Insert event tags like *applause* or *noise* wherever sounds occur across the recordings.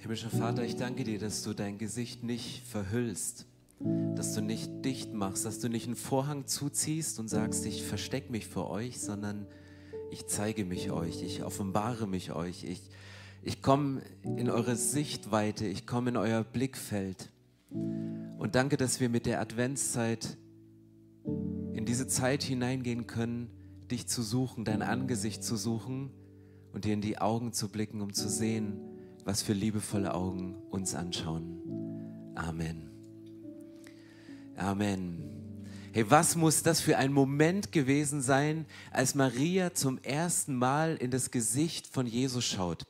Himmlischer Vater, ich danke dir, dass du dein Gesicht nicht verhüllst, dass du nicht dicht machst, dass du nicht einen Vorhang zuziehst und sagst, ich verstecke mich vor euch, sondern ich zeige mich euch, ich offenbare mich euch, ich, ich komme in eure Sichtweite, ich komme in euer Blickfeld. Und danke, dass wir mit der Adventszeit in diese Zeit hineingehen können, dich zu suchen, dein Angesicht zu suchen und dir in die Augen zu blicken, um zu sehen, was für liebevolle Augen uns anschauen. Amen. Amen. Hey, was muss das für ein Moment gewesen sein, als Maria zum ersten Mal in das Gesicht von Jesus schaut?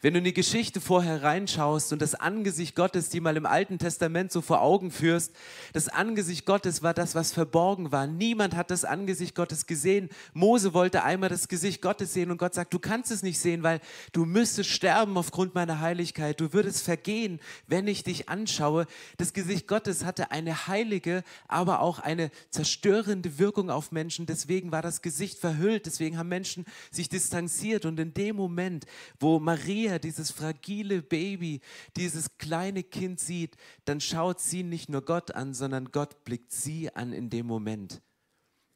Wenn du in die Geschichte vorher reinschaust und das Angesicht Gottes, die mal im Alten Testament so vor Augen führst, das Angesicht Gottes war das, was verborgen war. Niemand hat das Angesicht Gottes gesehen. Mose wollte einmal das Gesicht Gottes sehen und Gott sagt, du kannst es nicht sehen, weil du müsstest sterben aufgrund meiner Heiligkeit. Du würdest vergehen, wenn ich dich anschaue. Das Gesicht Gottes hatte eine heilige, aber auch eine zerstörende Wirkung auf Menschen. Deswegen war das Gesicht verhüllt. Deswegen haben Menschen sich distanziert. Und in dem Moment, wo Maria dieses fragile Baby, dieses kleine Kind sieht, dann schaut sie nicht nur Gott an, sondern Gott blickt sie an in dem Moment.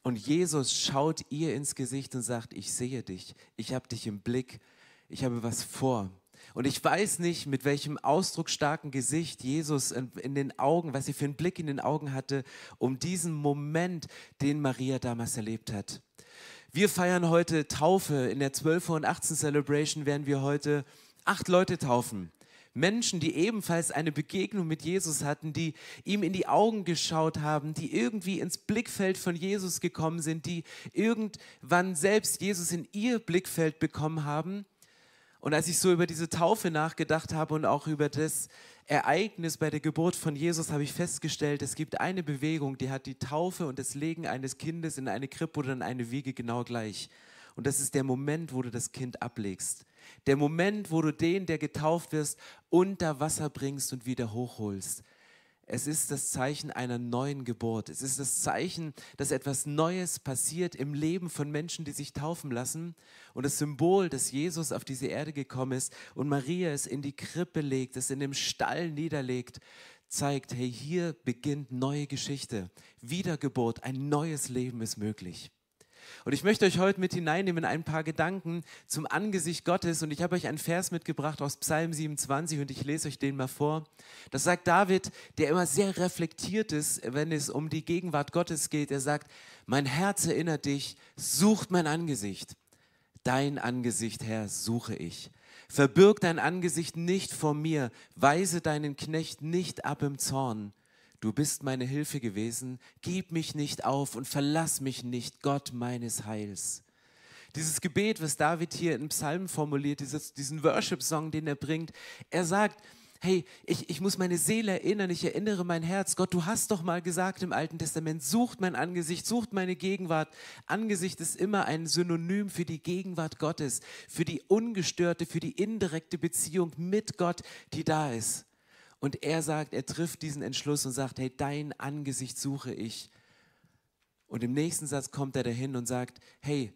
Und Jesus schaut ihr ins Gesicht und sagt, ich sehe dich, ich habe dich im Blick, ich habe was vor. Und ich weiß nicht, mit welchem ausdrucksstarken Gesicht Jesus in den Augen, was sie für einen Blick in den Augen hatte, um diesen Moment, den Maria damals erlebt hat. Wir feiern heute Taufe. In der 12 und 18 Celebration werden wir heute acht Leute taufen. Menschen, die ebenfalls eine Begegnung mit Jesus hatten, die ihm in die Augen geschaut haben, die irgendwie ins Blickfeld von Jesus gekommen sind, die irgendwann selbst Jesus in ihr Blickfeld bekommen haben. Und als ich so über diese Taufe nachgedacht habe und auch über das Ereignis bei der Geburt von Jesus, habe ich festgestellt, es gibt eine Bewegung, die hat die Taufe und das Legen eines Kindes in eine Krippe oder in eine Wiege genau gleich. Und das ist der Moment, wo du das Kind ablegst. Der Moment, wo du den, der getauft wirst, unter Wasser bringst und wieder hochholst. Es ist das Zeichen einer neuen Geburt. Es ist das Zeichen, dass etwas Neues passiert im Leben von Menschen, die sich taufen lassen. Und das Symbol, dass Jesus auf diese Erde gekommen ist und Maria es in die Krippe legt, es in dem Stall niederlegt, zeigt, hey, hier beginnt neue Geschichte. Wiedergeburt, ein neues Leben ist möglich. Und ich möchte euch heute mit hineinnehmen in ein paar Gedanken zum Angesicht Gottes. Und ich habe euch einen Vers mitgebracht aus Psalm 27 und ich lese euch den mal vor. Das sagt David, der immer sehr reflektiert ist, wenn es um die Gegenwart Gottes geht. Er sagt, mein Herz erinnert dich, sucht mein Angesicht. Dein Angesicht, Herr, suche ich. Verbirg dein Angesicht nicht vor mir, weise deinen Knecht nicht ab im Zorn. Du bist meine Hilfe gewesen, gib mich nicht auf und verlass mich nicht, Gott meines Heils. Dieses Gebet, was David hier in Psalmen formuliert, dieses, diesen Worship-Song, den er bringt, er sagt, hey, ich, ich muss meine Seele erinnern, ich erinnere mein Herz. Gott, du hast doch mal gesagt im Alten Testament, sucht mein Angesicht, sucht meine Gegenwart. Angesicht ist immer ein Synonym für die Gegenwart Gottes, für die ungestörte, für die indirekte Beziehung mit Gott, die da ist. Und er sagt, er trifft diesen Entschluss und sagt, hey, dein Angesicht suche ich. Und im nächsten Satz kommt er dahin und sagt, hey,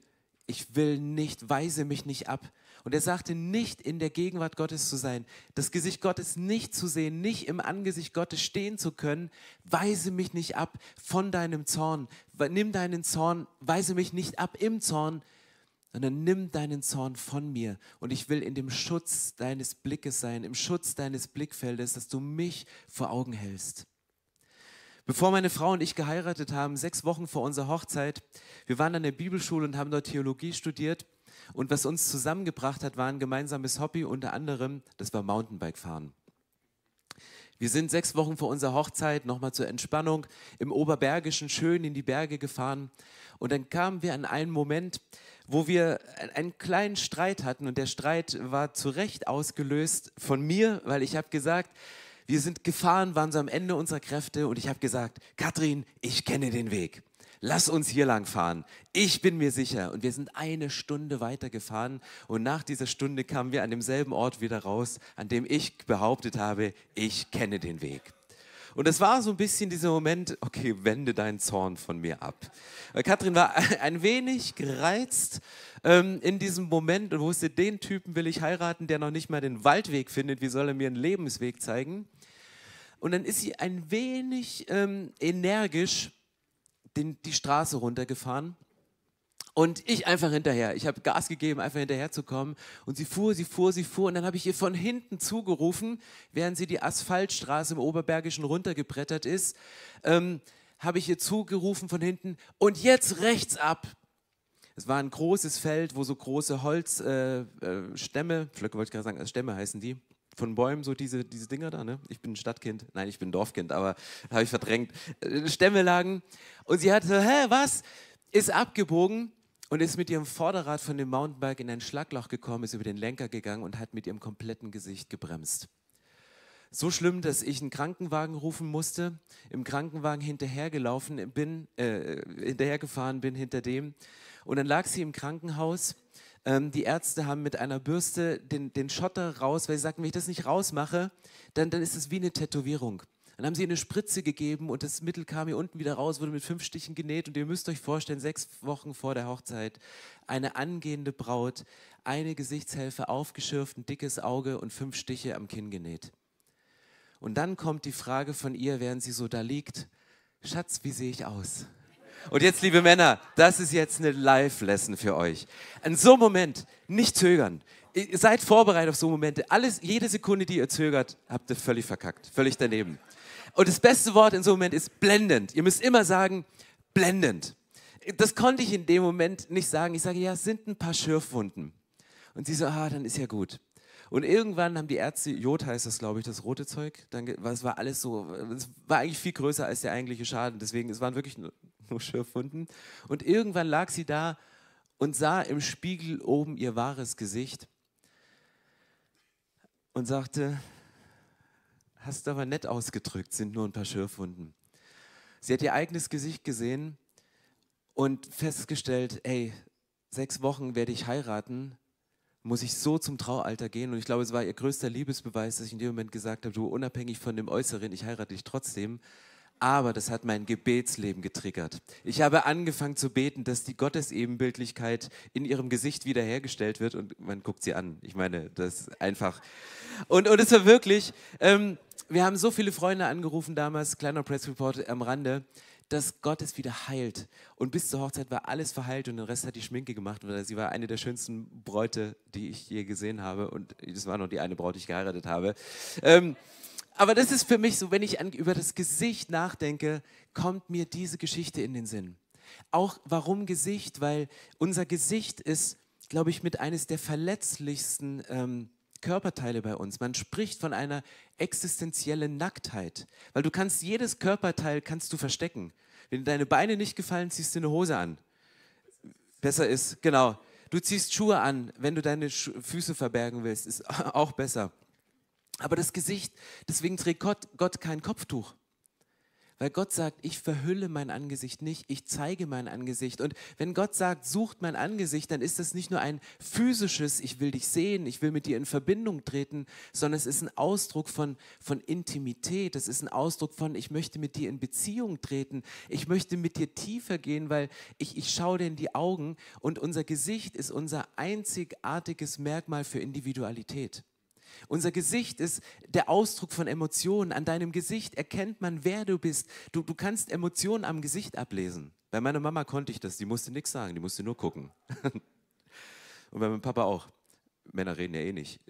ich will nicht, weise mich nicht ab. Und er sagte, nicht in der Gegenwart Gottes zu sein, das Gesicht Gottes nicht zu sehen, nicht im Angesicht Gottes stehen zu können, weise mich nicht ab von deinem Zorn. Nimm deinen Zorn, weise mich nicht ab im Zorn, sondern nimm deinen Zorn von mir und ich will in dem Schutz deines Blickes sein, im Schutz deines Blickfeldes, dass du mich vor Augen hältst. Bevor meine Frau und ich geheiratet haben, sechs Wochen vor unserer Hochzeit, wir waren an der Bibelschule und haben dort Theologie studiert und was uns zusammengebracht hat, war ein gemeinsames Hobby, unter anderem, das war Mountainbike-Fahren. Wir sind sechs Wochen vor unserer Hochzeit nochmal zur Entspannung im Oberbergischen schön in die Berge gefahren. Und dann kamen wir an einen Moment, wo wir einen kleinen Streit hatten. Und der Streit war zu Recht ausgelöst von mir, weil ich habe gesagt, wir sind gefahren, waren so am Ende unserer Kräfte. Und ich habe gesagt, Katrin, ich kenne den Weg. Lass uns hier lang fahren. Ich bin mir sicher. Und wir sind eine Stunde weiter gefahren und nach dieser Stunde kamen wir an demselben Ort wieder raus, an dem ich behauptet habe, ich kenne den Weg. Und es war so ein bisschen dieser Moment, okay, wende deinen Zorn von mir ab. Weil Katrin war *laughs* ein wenig gereizt ähm, in diesem Moment und wusste, den Typen will ich heiraten, der noch nicht mal den Waldweg findet. Wie soll er mir einen Lebensweg zeigen? Und dann ist sie ein wenig ähm, energisch den, die Straße runtergefahren und ich einfach hinterher. Ich habe Gas gegeben, einfach hinterher zu kommen. Und sie fuhr, sie fuhr, sie fuhr. Und dann habe ich ihr von hinten zugerufen, während sie die Asphaltstraße im Oberbergischen runtergebrettert ist, ähm, habe ich ihr zugerufen von hinten. Und jetzt rechts ab. Es war ein großes Feld, wo so große Holzstämme, äh, äh, Stämme, wollte ich gerade sagen, also Stämme heißen die, von Bäumen, so diese, diese Dinger da. Ne? Ich bin Stadtkind, nein, ich bin Dorfkind, aber habe ich verdrängt. Äh, Stämme lagen. Und sie hatte, hä, was? Ist abgebogen und ist mit ihrem Vorderrad von dem Mountainbike in ein Schlagloch gekommen, ist über den Lenker gegangen und hat mit ihrem kompletten Gesicht gebremst. So schlimm, dass ich einen Krankenwagen rufen musste, im Krankenwagen hinterhergelaufen bin, äh, hinterhergefahren bin hinter dem. Und dann lag sie im Krankenhaus. Ähm, die Ärzte haben mit einer Bürste den, den Schotter raus, weil sie sagten, wenn ich das nicht rausmache, dann, dann ist es wie eine Tätowierung. Dann haben sie eine Spritze gegeben und das Mittel kam hier unten wieder raus, wurde mit fünf Stichen genäht. Und ihr müsst euch vorstellen, sechs Wochen vor der Hochzeit, eine angehende Braut, eine Gesichtshälfte aufgeschürft, ein dickes Auge und fünf Stiche am Kinn genäht. Und dann kommt die Frage von ihr, während sie so da liegt, Schatz, wie sehe ich aus? Und jetzt, liebe Männer, das ist jetzt eine Live-Lesson für euch. In so einem Moment nicht zögern. Seid vorbereitet auf so Momente. Alles, jede Sekunde, die ihr zögert, habt ihr völlig verkackt, völlig daneben. Und das beste Wort in so einem Moment ist blendend. Ihr müsst immer sagen, blendend. Das konnte ich in dem Moment nicht sagen. Ich sage, ja, es sind ein paar Schürfwunden. Und sie so, ah, dann ist ja gut. Und irgendwann haben die Ärzte, Jod heißt das, glaube ich, das rote Zeug, dann, es war alles so, es war eigentlich viel größer als der eigentliche Schaden. Deswegen, es waren wirklich nur Schürfwunden. Und irgendwann lag sie da und sah im Spiegel oben ihr wahres Gesicht und sagte, hast du aber nett ausgedrückt, sind nur ein paar Schürfwunden. Sie hat ihr eigenes Gesicht gesehen und festgestellt, ey, sechs Wochen werde ich heiraten, muss ich so zum Traualter gehen. Und ich glaube, es war ihr größter Liebesbeweis, dass ich in dem Moment gesagt habe, du, unabhängig von dem Äußeren, ich heirate dich trotzdem aber das hat mein Gebetsleben getriggert. Ich habe angefangen zu beten, dass die Gottesebenbildlichkeit in ihrem Gesicht wiederhergestellt wird und man guckt sie an. Ich meine, das ist einfach. Und, und es war wirklich, ähm, wir haben so viele Freunde angerufen damals, kleiner Press Report am Rande, dass Gott es wieder heilt. Und bis zur Hochzeit war alles verheilt und den Rest hat die Schminke gemacht. Weil sie war eine der schönsten Bräute, die ich je gesehen habe. Und das war noch die eine Braut, die ich geheiratet habe. Ähm, aber das ist für mich so, wenn ich an, über das Gesicht nachdenke, kommt mir diese Geschichte in den Sinn. Auch warum Gesicht? Weil unser Gesicht ist, glaube ich, mit eines der verletzlichsten ähm, Körperteile bei uns. Man spricht von einer existenziellen Nacktheit, weil du kannst jedes Körperteil kannst du verstecken. Wenn deine Beine nicht gefallen, ziehst du eine Hose an. Besser ist, genau. Du ziehst Schuhe an, wenn du deine Füße verbergen willst, ist *laughs* auch besser. Aber das Gesicht, deswegen trägt Gott, Gott kein Kopftuch. Weil Gott sagt, ich verhülle mein Angesicht nicht, ich zeige mein Angesicht. Und wenn Gott sagt, sucht mein Angesicht, dann ist das nicht nur ein physisches, ich will dich sehen, ich will mit dir in Verbindung treten, sondern es ist ein Ausdruck von, von Intimität. Es ist ein Ausdruck von, ich möchte mit dir in Beziehung treten. Ich möchte mit dir tiefer gehen, weil ich, ich schaue dir in die Augen und unser Gesicht ist unser einzigartiges Merkmal für Individualität. Unser Gesicht ist der Ausdruck von Emotionen. An deinem Gesicht erkennt man, wer du bist. Du, du kannst Emotionen am Gesicht ablesen. Bei meiner Mama konnte ich das. Die musste nichts sagen, die musste nur gucken. *laughs* Und bei meinem Papa auch. Männer reden ja eh nicht.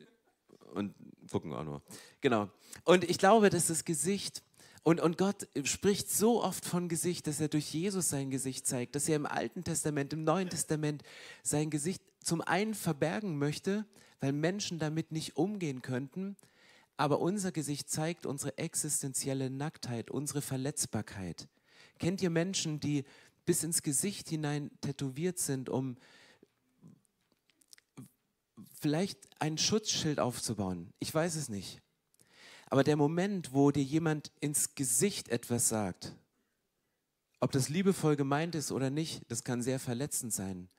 Und gucken auch nur. Genau. Und ich glaube, dass das Gesicht und, und Gott spricht so oft von Gesicht, dass er durch Jesus sein Gesicht zeigt, dass er im Alten Testament, im Neuen Testament sein Gesicht zum einen verbergen möchte, weil Menschen damit nicht umgehen könnten. Aber unser Gesicht zeigt unsere existenzielle Nacktheit, unsere Verletzbarkeit. Kennt ihr Menschen, die bis ins Gesicht hinein tätowiert sind, um vielleicht ein Schutzschild aufzubauen? Ich weiß es nicht. Aber der Moment, wo dir jemand ins Gesicht etwas sagt, ob das liebevoll gemeint ist oder nicht, das kann sehr verletzend sein.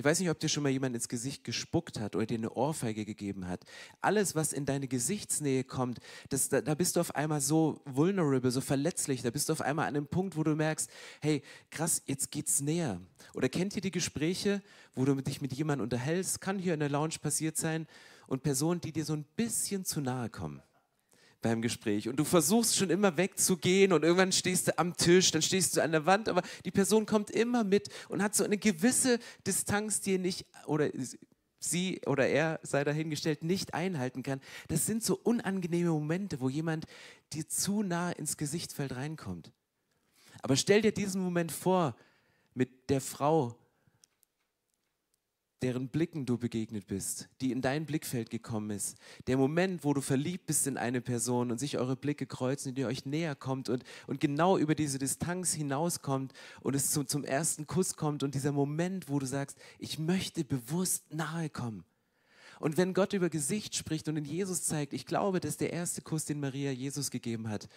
Ich weiß nicht, ob dir schon mal jemand ins Gesicht gespuckt hat oder dir eine Ohrfeige gegeben hat. Alles, was in deine Gesichtsnähe kommt, das, da, da bist du auf einmal so vulnerable, so verletzlich. Da bist du auf einmal an einem Punkt, wo du merkst, hey, krass, jetzt geht's näher. Oder kennt ihr die Gespräche, wo du dich mit jemandem unterhältst? Kann hier in der Lounge passiert sein und Personen, die dir so ein bisschen zu nahe kommen beim Gespräch und du versuchst schon immer wegzugehen und irgendwann stehst du am Tisch, dann stehst du an der Wand, aber die Person kommt immer mit und hat so eine gewisse Distanz, die er nicht oder sie oder er sei dahingestellt nicht einhalten kann. Das sind so unangenehme Momente, wo jemand dir zu nah ins Gesichtfeld reinkommt. Aber stell dir diesen Moment vor mit der Frau, deren Blicken du begegnet bist, die in dein Blickfeld gekommen ist. Der Moment, wo du verliebt bist in eine Person und sich eure Blicke kreuzen ihr euch näher kommt und, und genau über diese Distanz hinauskommt und es zum, zum ersten Kuss kommt und dieser Moment, wo du sagst, ich möchte bewusst nahe kommen. Und wenn Gott über Gesicht spricht und in Jesus zeigt, ich glaube, dass der erste Kuss, den Maria Jesus gegeben hat,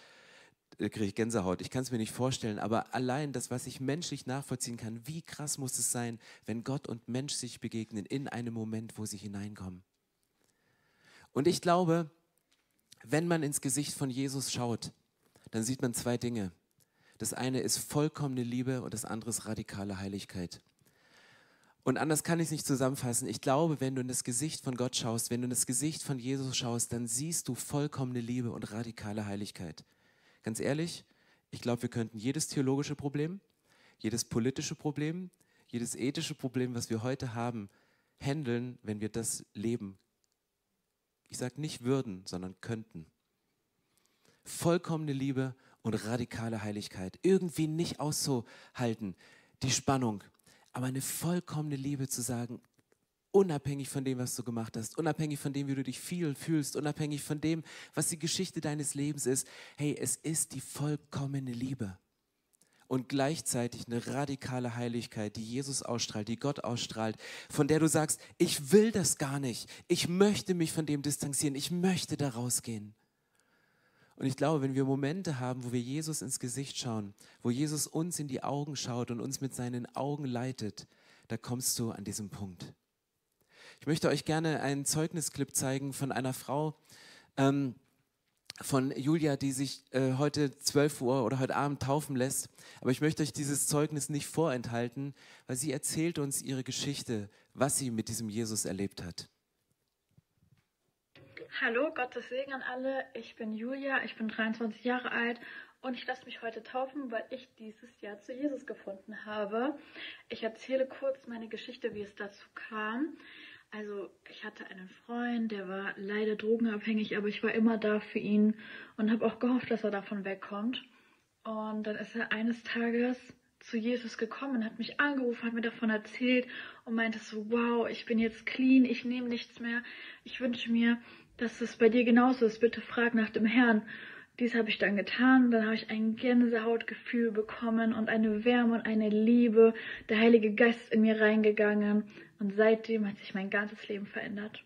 kriege ich Gänsehaut. Ich kann es mir nicht vorstellen, aber allein das, was ich menschlich nachvollziehen kann, wie krass muss es sein, wenn Gott und Mensch sich begegnen in einem Moment, wo sie hineinkommen. Und ich glaube, wenn man ins Gesicht von Jesus schaut, dann sieht man zwei Dinge. Das eine ist vollkommene Liebe und das andere ist radikale Heiligkeit. Und anders kann ich es nicht zusammenfassen. Ich glaube, wenn du in das Gesicht von Gott schaust, wenn du in das Gesicht von Jesus schaust, dann siehst du vollkommene Liebe und radikale Heiligkeit. Ganz ehrlich, ich glaube, wir könnten jedes theologische Problem, jedes politische Problem, jedes ethische Problem, was wir heute haben, handeln, wenn wir das leben. Ich sage nicht würden, sondern könnten. Vollkommene Liebe und radikale Heiligkeit. Irgendwie nicht auszuhalten, die Spannung. Aber eine vollkommene Liebe zu sagen, unabhängig von dem, was du gemacht hast, unabhängig von dem, wie du dich fühlst, unabhängig von dem, was die Geschichte deines Lebens ist. Hey, es ist die vollkommene Liebe. Und gleichzeitig eine radikale Heiligkeit, die Jesus ausstrahlt, die Gott ausstrahlt, von der du sagst, ich will das gar nicht. Ich möchte mich von dem distanzieren. Ich möchte da rausgehen. Und ich glaube, wenn wir Momente haben, wo wir Jesus ins Gesicht schauen, wo Jesus uns in die Augen schaut und uns mit seinen Augen leitet, da kommst du an diesem Punkt. Ich möchte euch gerne einen Zeugnisclip zeigen von einer Frau, ähm, von Julia, die sich äh, heute 12 Uhr oder heute Abend taufen lässt. Aber ich möchte euch dieses Zeugnis nicht vorenthalten, weil sie erzählt uns ihre Geschichte, was sie mit diesem Jesus erlebt hat. Hallo, Gottes Segen an alle. Ich bin Julia, ich bin 23 Jahre alt und ich lasse mich heute taufen, weil ich dieses Jahr zu Jesus gefunden habe. Ich erzähle kurz meine Geschichte, wie es dazu kam. Also ich hatte einen Freund, der war leider drogenabhängig, aber ich war immer da für ihn und habe auch gehofft, dass er davon wegkommt. Und dann ist er eines Tages zu Jesus gekommen, hat mich angerufen, hat mir davon erzählt und meinte so, wow, ich bin jetzt clean, ich nehme nichts mehr. Ich wünsche mir, dass es bei dir genauso ist. Bitte frag nach dem Herrn. Dies habe ich dann getan. Dann habe ich ein Gänsehautgefühl bekommen und eine Wärme und eine Liebe. Der Heilige Geist ist in mir reingegangen. Und seitdem hat sich mein ganzes Leben verändert.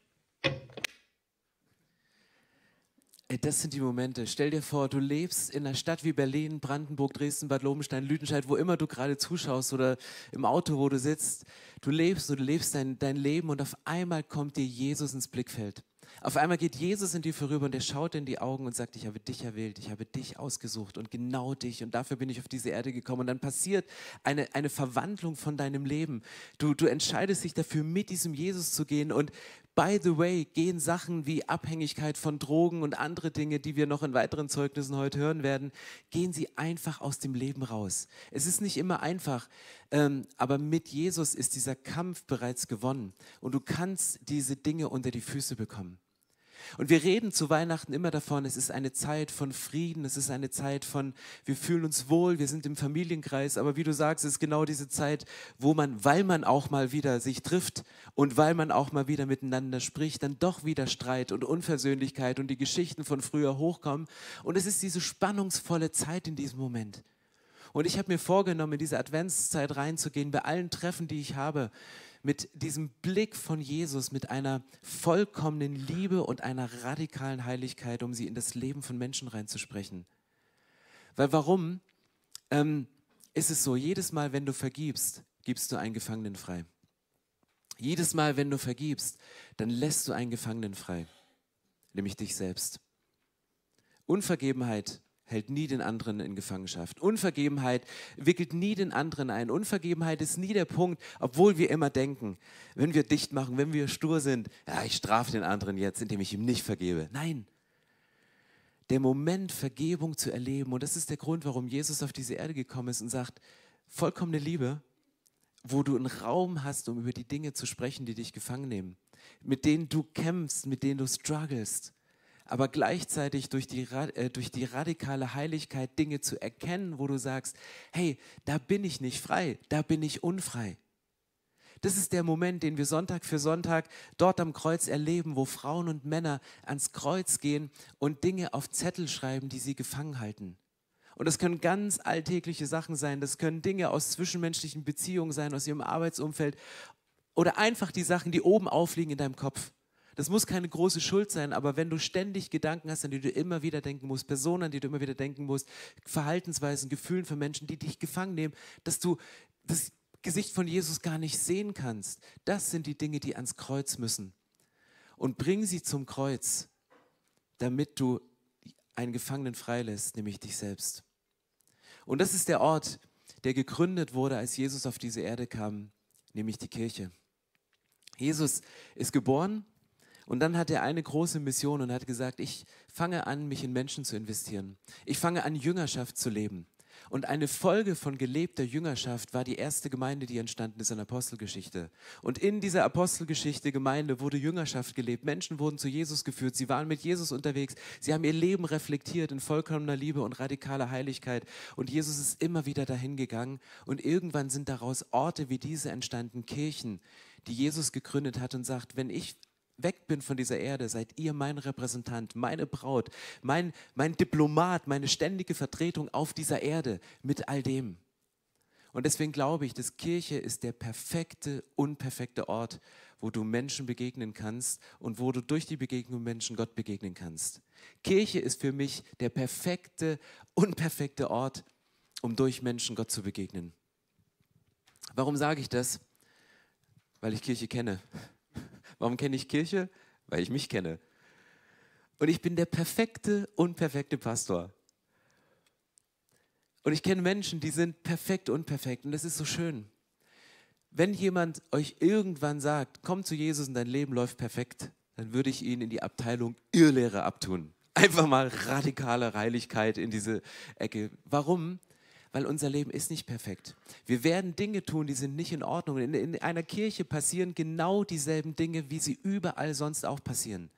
Ey, das sind die Momente. Stell dir vor, du lebst in einer Stadt wie Berlin, Brandenburg, Dresden, Bad Lobenstein, Lüdenscheid, wo immer du gerade zuschaust oder im Auto, wo du sitzt. Du lebst und du lebst dein, dein Leben und auf einmal kommt dir Jesus ins Blickfeld. Auf einmal geht Jesus in dir vorüber und er schaut in die Augen und sagt, ich habe dich erwählt, ich habe dich ausgesucht und genau dich und dafür bin ich auf diese Erde gekommen. Und dann passiert eine, eine Verwandlung von deinem Leben. Du, du entscheidest dich dafür, mit diesem Jesus zu gehen und By the way, gehen Sachen wie Abhängigkeit von Drogen und andere Dinge, die wir noch in weiteren Zeugnissen heute hören werden, gehen sie einfach aus dem Leben raus. Es ist nicht immer einfach, ähm, aber mit Jesus ist dieser Kampf bereits gewonnen und du kannst diese Dinge unter die Füße bekommen. Und wir reden zu Weihnachten immer davon, es ist eine Zeit von Frieden, es ist eine Zeit von, wir fühlen uns wohl, wir sind im Familienkreis, aber wie du sagst, es ist genau diese Zeit, wo man, weil man auch mal wieder sich trifft und weil man auch mal wieder miteinander spricht, dann doch wieder Streit und Unversöhnlichkeit und die Geschichten von früher hochkommen. Und es ist diese spannungsvolle Zeit in diesem Moment. Und ich habe mir vorgenommen, in diese Adventszeit reinzugehen, bei allen Treffen, die ich habe, mit diesem Blick von Jesus, mit einer vollkommenen Liebe und einer radikalen Heiligkeit, um sie in das Leben von Menschen reinzusprechen. Weil warum ähm, ist es so, jedes Mal, wenn du vergibst, gibst du einen Gefangenen frei. Jedes Mal, wenn du vergibst, dann lässt du einen Gefangenen frei, nämlich dich selbst. Unvergebenheit hält nie den anderen in Gefangenschaft. Unvergebenheit wickelt nie den anderen ein. Unvergebenheit ist nie der Punkt, obwohl wir immer denken, wenn wir dicht machen, wenn wir stur sind, ja, ich strafe den anderen jetzt, indem ich ihm nicht vergebe. Nein. Der Moment, Vergebung zu erleben, und das ist der Grund, warum Jesus auf diese Erde gekommen ist und sagt, vollkommene Liebe, wo du einen Raum hast, um über die Dinge zu sprechen, die dich gefangen nehmen, mit denen du kämpfst, mit denen du strugglest aber gleichzeitig durch die, äh, durch die radikale Heiligkeit Dinge zu erkennen, wo du sagst, hey, da bin ich nicht frei, da bin ich unfrei. Das ist der Moment, den wir Sonntag für Sonntag dort am Kreuz erleben, wo Frauen und Männer ans Kreuz gehen und Dinge auf Zettel schreiben, die sie gefangen halten. Und das können ganz alltägliche Sachen sein, das können Dinge aus zwischenmenschlichen Beziehungen sein, aus ihrem Arbeitsumfeld oder einfach die Sachen, die oben aufliegen in deinem Kopf. Das muss keine große Schuld sein, aber wenn du ständig Gedanken hast, an die du immer wieder denken musst, Personen, an die du immer wieder denken musst, Verhaltensweisen, Gefühlen für Menschen, die dich gefangen nehmen, dass du das Gesicht von Jesus gar nicht sehen kannst, das sind die Dinge, die ans Kreuz müssen. Und bring sie zum Kreuz, damit du einen Gefangenen freilässt, nämlich dich selbst. Und das ist der Ort, der gegründet wurde, als Jesus auf diese Erde kam, nämlich die Kirche. Jesus ist geboren und dann hat er eine große Mission und hat gesagt, ich fange an, mich in Menschen zu investieren. Ich fange an, Jüngerschaft zu leben. Und eine Folge von gelebter Jüngerschaft war die erste Gemeinde, die entstanden ist in Apostelgeschichte. Und in dieser Apostelgeschichte Gemeinde wurde Jüngerschaft gelebt. Menschen wurden zu Jesus geführt. Sie waren mit Jesus unterwegs. Sie haben ihr Leben reflektiert in vollkommener Liebe und radikaler Heiligkeit. Und Jesus ist immer wieder dahin gegangen. Und irgendwann sind daraus Orte wie diese entstanden, Kirchen, die Jesus gegründet hat und sagt, wenn ich weg bin von dieser Erde, seid ihr mein Repräsentant, meine Braut, mein, mein Diplomat, meine ständige Vertretung auf dieser Erde mit all dem. Und deswegen glaube ich, dass Kirche ist der perfekte, unperfekte Ort, wo du Menschen begegnen kannst und wo du durch die Begegnung Menschen Gott begegnen kannst. Kirche ist für mich der perfekte, unperfekte Ort, um durch Menschen Gott zu begegnen. Warum sage ich das? Weil ich Kirche kenne. Warum kenne ich Kirche? Weil ich mich kenne. Und ich bin der perfekte, unperfekte Pastor. Und ich kenne Menschen, die sind perfekt, unperfekt. Und das ist so schön. Wenn jemand euch irgendwann sagt, komm zu Jesus und dein Leben läuft perfekt, dann würde ich ihn in die Abteilung Irrlehre abtun. Einfach mal radikale Heiligkeit in diese Ecke. Warum? Weil unser Leben ist nicht perfekt. Wir werden Dinge tun, die sind nicht in Ordnung. In, in einer Kirche passieren genau dieselben Dinge, wie sie überall sonst auch passieren.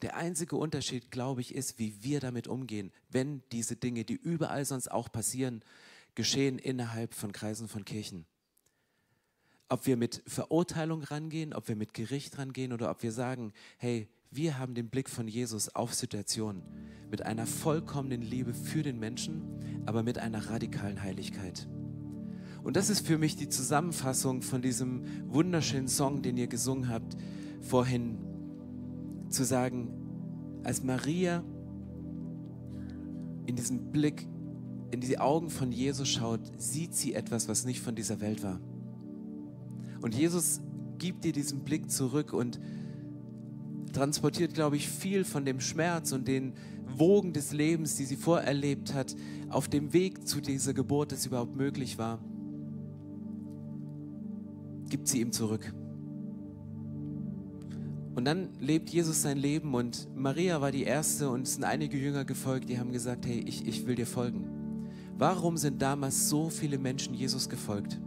Der einzige Unterschied, glaube ich, ist, wie wir damit umgehen, wenn diese Dinge, die überall sonst auch passieren, geschehen innerhalb von Kreisen von Kirchen. Ob wir mit Verurteilung rangehen, ob wir mit Gericht rangehen oder ob wir sagen, hey, wir haben den Blick von Jesus auf Situationen mit einer vollkommenen Liebe für den Menschen, aber mit einer radikalen Heiligkeit. Und das ist für mich die Zusammenfassung von diesem wunderschönen Song, den ihr gesungen habt vorhin, zu sagen, als Maria in diesem Blick in die Augen von Jesus schaut, sieht sie etwas, was nicht von dieser Welt war. Und Jesus gibt dir diesen Blick zurück und transportiert, glaube ich, viel von dem Schmerz und den Wogen des Lebens, die sie vorerlebt hat, auf dem Weg zu dieser Geburt, das überhaupt möglich war, gibt sie ihm zurück. Und dann lebt Jesus sein Leben und Maria war die Erste und es sind einige Jünger gefolgt, die haben gesagt, hey, ich, ich will dir folgen. Warum sind damals so viele Menschen Jesus gefolgt?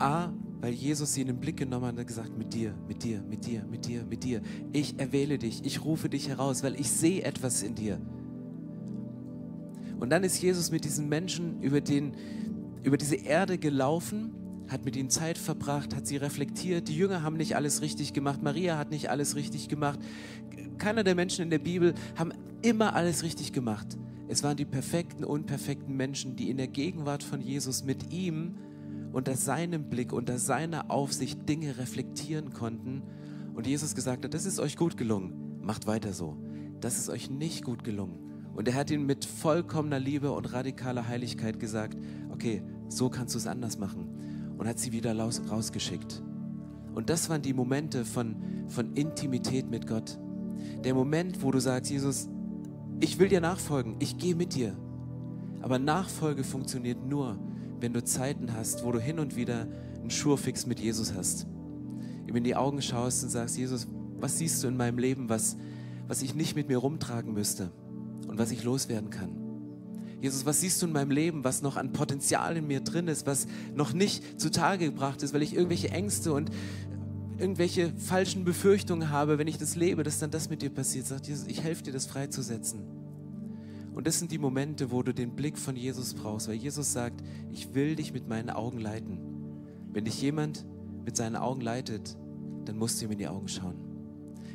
A, weil Jesus sie in den Blick genommen hat und gesagt, mit dir, mit dir, mit dir, mit dir, mit dir. Ich erwähle dich, ich rufe dich heraus, weil ich sehe etwas in dir. Und dann ist Jesus mit diesen Menschen über, den, über diese Erde gelaufen, hat mit ihnen Zeit verbracht, hat sie reflektiert. Die Jünger haben nicht alles richtig gemacht, Maria hat nicht alles richtig gemacht. Keiner der Menschen in der Bibel haben immer alles richtig gemacht. Es waren die perfekten, unperfekten Menschen, die in der Gegenwart von Jesus mit ihm unter seinem Blick, unter seiner Aufsicht Dinge reflektieren konnten. Und Jesus gesagt hat, das ist euch gut gelungen, macht weiter so. Das ist euch nicht gut gelungen. Und er hat ihnen mit vollkommener Liebe und radikaler Heiligkeit gesagt, okay, so kannst du es anders machen. Und hat sie wieder raus, rausgeschickt. Und das waren die Momente von, von Intimität mit Gott. Der Moment, wo du sagst, Jesus, ich will dir nachfolgen, ich gehe mit dir. Aber Nachfolge funktioniert nur, wenn du Zeiten hast, wo du hin und wieder einen Schurfix mit Jesus hast. Ihm in die Augen schaust und sagst, Jesus, was siehst du in meinem Leben, was, was ich nicht mit mir rumtragen müsste und was ich loswerden kann? Jesus, was siehst du in meinem Leben, was noch an Potenzial in mir drin ist, was noch nicht zutage gebracht ist, weil ich irgendwelche Ängste und irgendwelche falschen Befürchtungen habe, wenn ich das lebe, dass dann das mit dir passiert. Sagt Jesus, ich helfe dir, das freizusetzen. Und das sind die Momente, wo du den Blick von Jesus brauchst, weil Jesus sagt, ich will dich mit meinen Augen leiten. Wenn dich jemand mit seinen Augen leitet, dann musst du ihm in die Augen schauen.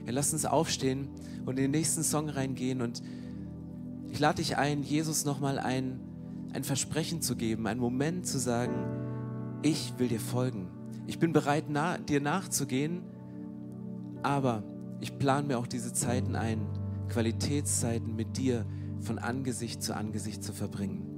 Ja, lass uns aufstehen und in den nächsten Song reingehen und ich lade dich ein, Jesus nochmal ein, ein Versprechen zu geben, einen Moment zu sagen, ich will dir folgen. Ich bin bereit, na, dir nachzugehen, aber ich plane mir auch diese Zeiten ein, Qualitätszeiten mit dir von Angesicht zu Angesicht zu verbringen.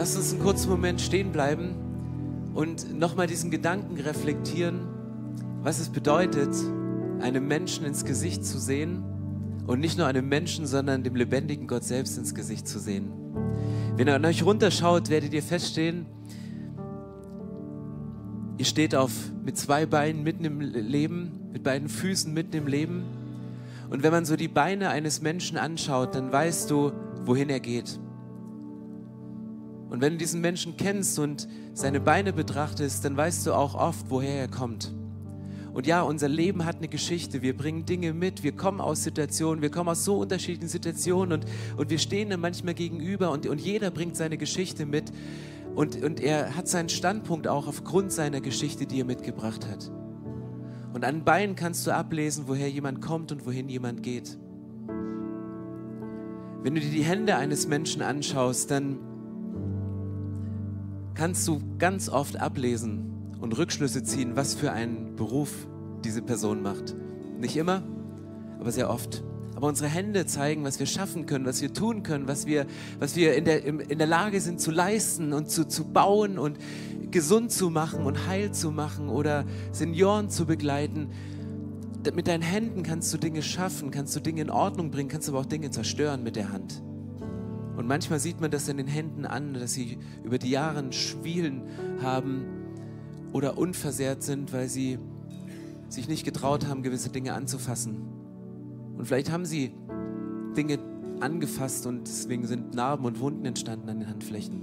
Lass uns einen kurzen Moment stehen bleiben und nochmal diesen Gedanken reflektieren, was es bedeutet, einem Menschen ins Gesicht zu sehen und nicht nur einem Menschen, sondern dem lebendigen Gott selbst ins Gesicht zu sehen. Wenn ihr an euch runterschaut, werdet ihr feststehen, ihr steht auf mit zwei Beinen mitten im Leben, mit beiden Füßen mitten im Leben. Und wenn man so die Beine eines Menschen anschaut, dann weißt du, wohin er geht. Und wenn du diesen Menschen kennst und seine Beine betrachtest, dann weißt du auch oft, woher er kommt. Und ja, unser Leben hat eine Geschichte. Wir bringen Dinge mit. Wir kommen aus Situationen. Wir kommen aus so unterschiedlichen Situationen und, und wir stehen dann manchmal gegenüber und, und jeder bringt seine Geschichte mit. Und, und er hat seinen Standpunkt auch aufgrund seiner Geschichte, die er mitgebracht hat. Und an Beinen kannst du ablesen, woher jemand kommt und wohin jemand geht. Wenn du dir die Hände eines Menschen anschaust, dann kannst du ganz oft ablesen und Rückschlüsse ziehen, was für einen Beruf diese Person macht. Nicht immer, aber sehr oft. Aber unsere Hände zeigen, was wir schaffen können, was wir tun können, was wir, was wir in, der, in der Lage sind zu leisten und zu, zu bauen und gesund zu machen und heil zu machen oder Senioren zu begleiten. Mit deinen Händen kannst du Dinge schaffen, kannst du Dinge in Ordnung bringen, kannst aber auch Dinge zerstören mit der Hand. Und manchmal sieht man das in den Händen an, dass sie über die Jahre Schwielen haben oder unversehrt sind, weil sie sich nicht getraut haben, gewisse Dinge anzufassen. Und vielleicht haben sie Dinge angefasst und deswegen sind Narben und Wunden entstanden an den Handflächen.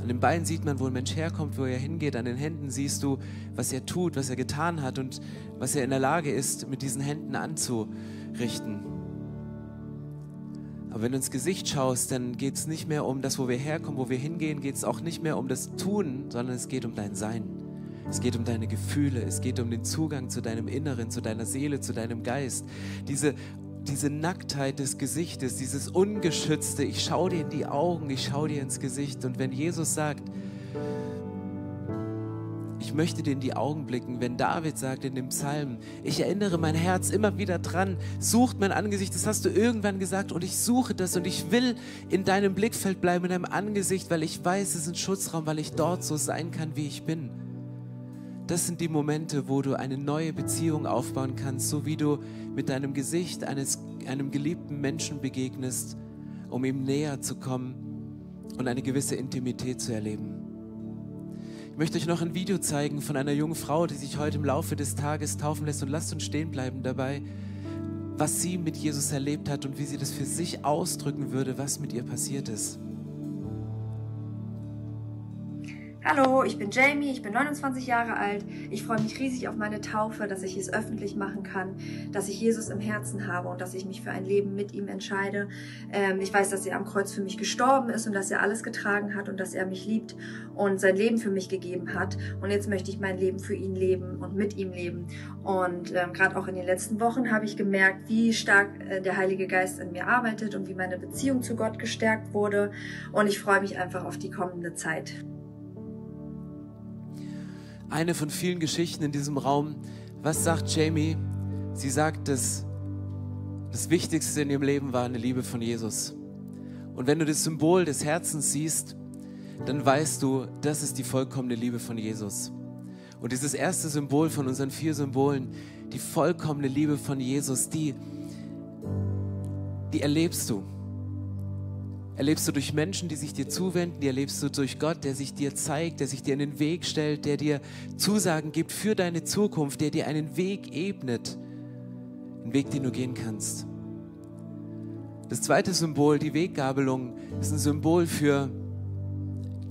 An den Beinen sieht man, wo ein Mensch herkommt, wo er hingeht. An den Händen siehst du, was er tut, was er getan hat und was er in der Lage ist, mit diesen Händen anzurichten. Aber wenn du ins Gesicht schaust, dann geht es nicht mehr um das, wo wir herkommen, wo wir hingehen, geht es auch nicht mehr um das Tun, sondern es geht um dein Sein. Es geht um deine Gefühle, es geht um den Zugang zu deinem Inneren, zu deiner Seele, zu deinem Geist. Diese, diese Nacktheit des Gesichtes, dieses Ungeschützte, ich schaue dir in die Augen, ich schaue dir ins Gesicht. Und wenn Jesus sagt, ich möchte dir in die Augen blicken, wenn David sagt in dem Psalm, ich erinnere mein Herz immer wieder dran, sucht mein Angesicht, das hast du irgendwann gesagt und ich suche das und ich will in deinem Blickfeld bleiben, in deinem Angesicht, weil ich weiß, es ist ein Schutzraum, weil ich dort so sein kann, wie ich bin. Das sind die Momente, wo du eine neue Beziehung aufbauen kannst, so wie du mit deinem Gesicht eines, einem geliebten Menschen begegnest, um ihm näher zu kommen und eine gewisse Intimität zu erleben. Ich möchte euch noch ein Video zeigen von einer jungen Frau, die sich heute im Laufe des Tages taufen lässt und lasst uns stehen bleiben dabei, was sie mit Jesus erlebt hat und wie sie das für sich ausdrücken würde, was mit ihr passiert ist. Hallo, ich bin Jamie, ich bin 29 Jahre alt. Ich freue mich riesig auf meine Taufe, dass ich es öffentlich machen kann, dass ich Jesus im Herzen habe und dass ich mich für ein Leben mit ihm entscheide. Ähm, ich weiß, dass er am Kreuz für mich gestorben ist und dass er alles getragen hat und dass er mich liebt und sein Leben für mich gegeben hat. Und jetzt möchte ich mein Leben für ihn leben und mit ihm leben. Und ähm, gerade auch in den letzten Wochen habe ich gemerkt, wie stark äh, der Heilige Geist in mir arbeitet und wie meine Beziehung zu Gott gestärkt wurde. Und ich freue mich einfach auf die kommende Zeit eine von vielen Geschichten in diesem Raum. Was sagt Jamie? Sie sagt, dass das Wichtigste in ihrem Leben war eine Liebe von Jesus. Und wenn du das Symbol des Herzens siehst, dann weißt du, das ist die vollkommene Liebe von Jesus. Und dieses erste Symbol von unseren vier Symbolen, die vollkommene Liebe von Jesus, die, die erlebst du erlebst du durch Menschen, die sich dir zuwenden, die erlebst du durch Gott, der sich dir zeigt, der sich dir in den Weg stellt, der dir Zusagen gibt für deine Zukunft, der dir einen Weg ebnet, einen Weg, den du gehen kannst. Das zweite Symbol, die Weggabelung, ist ein Symbol für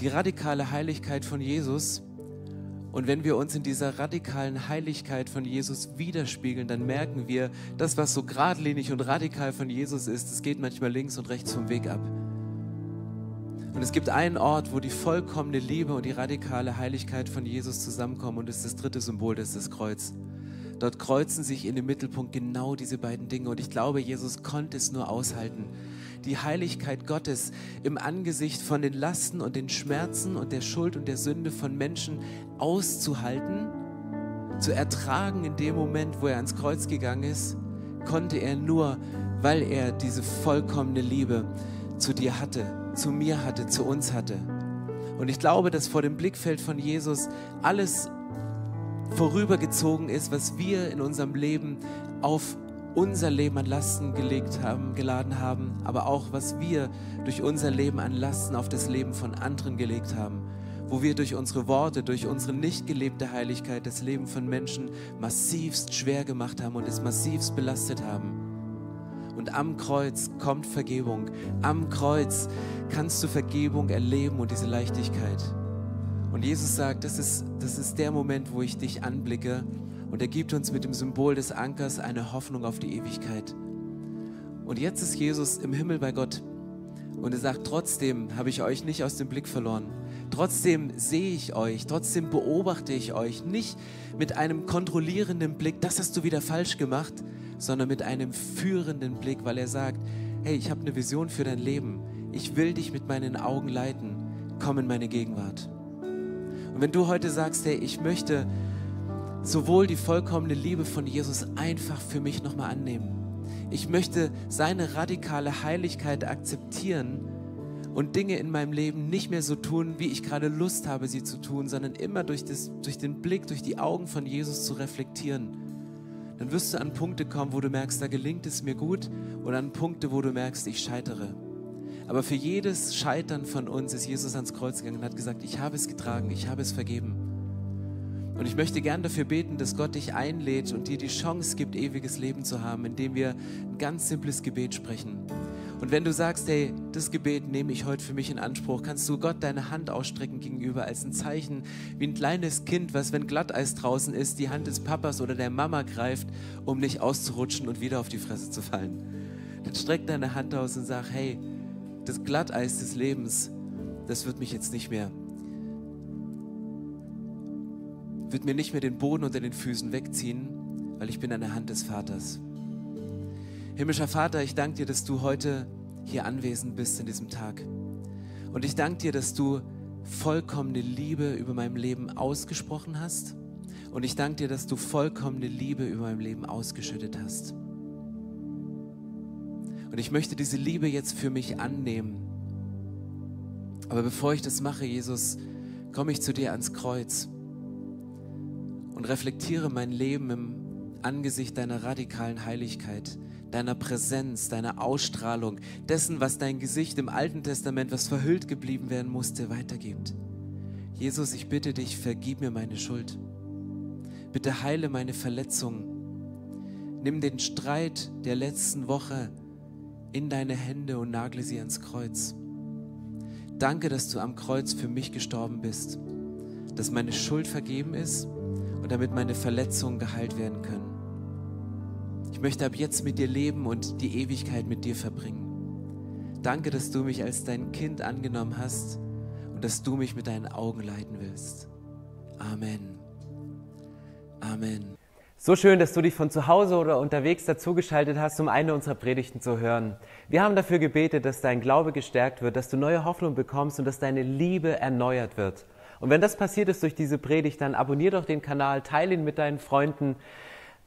die radikale Heiligkeit von Jesus. Und wenn wir uns in dieser radikalen Heiligkeit von Jesus widerspiegeln, dann merken wir, das, was so geradlinig und radikal von Jesus ist, es geht manchmal links und rechts vom Weg ab. Und es gibt einen Ort, wo die vollkommene Liebe und die radikale Heiligkeit von Jesus zusammenkommen und das ist das dritte Symbol, das ist das Kreuz. Dort kreuzen sich in dem Mittelpunkt genau diese beiden Dinge und ich glaube, Jesus konnte es nur aushalten. Die Heiligkeit Gottes im Angesicht von den Lasten und den Schmerzen und der Schuld und der Sünde von Menschen auszuhalten, zu ertragen in dem Moment, wo er ans Kreuz gegangen ist, konnte er nur, weil er diese vollkommene Liebe zu dir hatte, zu mir hatte, zu uns hatte. Und ich glaube, dass vor dem Blickfeld von Jesus alles vorübergezogen ist, was wir in unserem Leben auf unser Leben an Lasten gelegt haben, geladen haben, aber auch was wir durch unser Leben an Lasten auf das Leben von anderen gelegt haben, wo wir durch unsere Worte, durch unsere nicht gelebte Heiligkeit das Leben von Menschen massivst schwer gemacht haben und es massivst belastet haben. Und am Kreuz kommt Vergebung. Am Kreuz kannst du Vergebung erleben und diese Leichtigkeit. Und Jesus sagt, das ist, das ist der Moment, wo ich dich anblicke und er gibt uns mit dem Symbol des Ankers eine Hoffnung auf die Ewigkeit. Und jetzt ist Jesus im Himmel bei Gott. Und er sagt, trotzdem habe ich euch nicht aus dem Blick verloren. Trotzdem sehe ich euch, trotzdem beobachte ich euch. Nicht mit einem kontrollierenden Blick, das hast du wieder falsch gemacht, sondern mit einem führenden Blick, weil er sagt, hey, ich habe eine Vision für dein Leben. Ich will dich mit meinen Augen leiten. Komm in meine Gegenwart. Und wenn du heute sagst, hey, ich möchte sowohl die vollkommene Liebe von Jesus einfach für mich nochmal annehmen. Ich möchte seine radikale Heiligkeit akzeptieren und Dinge in meinem Leben nicht mehr so tun, wie ich gerade Lust habe, sie zu tun, sondern immer durch, das, durch den Blick, durch die Augen von Jesus zu reflektieren. Dann wirst du an Punkte kommen, wo du merkst, da gelingt es mir gut und an Punkte, wo du merkst, ich scheitere. Aber für jedes Scheitern von uns ist Jesus ans Kreuz gegangen und hat gesagt, ich habe es getragen, ich habe es vergeben. Und ich möchte gern dafür beten, dass Gott dich einlädt und dir die Chance gibt, ewiges Leben zu haben, indem wir ein ganz simples Gebet sprechen. Und wenn du sagst, hey, das Gebet nehme ich heute für mich in Anspruch, kannst du Gott deine Hand ausstrecken gegenüber als ein Zeichen, wie ein kleines Kind, was, wenn Glatteis draußen ist, die Hand des Papas oder der Mama greift, um nicht auszurutschen und wieder auf die Fresse zu fallen. Dann streck deine Hand aus und sag, hey, das Glatteis des Lebens, das wird mich jetzt nicht mehr wird mir nicht mehr den Boden unter den Füßen wegziehen, weil ich bin an der Hand des Vaters. Himmlischer Vater, ich danke dir, dass du heute hier anwesend bist in diesem Tag. Und ich danke dir, dass du vollkommene Liebe über meinem Leben ausgesprochen hast. Und ich danke dir, dass du vollkommene Liebe über meinem Leben ausgeschüttet hast. Und ich möchte diese Liebe jetzt für mich annehmen. Aber bevor ich das mache, Jesus, komme ich zu dir ans Kreuz und reflektiere mein Leben im Angesicht deiner radikalen Heiligkeit, deiner Präsenz, deiner Ausstrahlung, dessen, was dein Gesicht im Alten Testament, was verhüllt geblieben werden musste, weitergibt. Jesus, ich bitte dich, vergib mir meine Schuld. Bitte heile meine Verletzungen. Nimm den Streit der letzten Woche in deine Hände und nagle sie ans Kreuz. Danke, dass du am Kreuz für mich gestorben bist, dass meine Schuld vergeben ist und damit meine Verletzungen geheilt werden können. Ich möchte ab jetzt mit dir leben und die Ewigkeit mit dir verbringen. Danke, dass du mich als dein Kind angenommen hast und dass du mich mit deinen Augen leiten willst. Amen. Amen. So schön, dass du dich von zu Hause oder unterwegs dazugeschaltet hast, um eine unserer Predigten zu hören. Wir haben dafür gebetet, dass dein Glaube gestärkt wird, dass du neue Hoffnung bekommst und dass deine Liebe erneuert wird. Und wenn das passiert ist durch diese Predigt, dann abonnier doch den Kanal, teile ihn mit deinen Freunden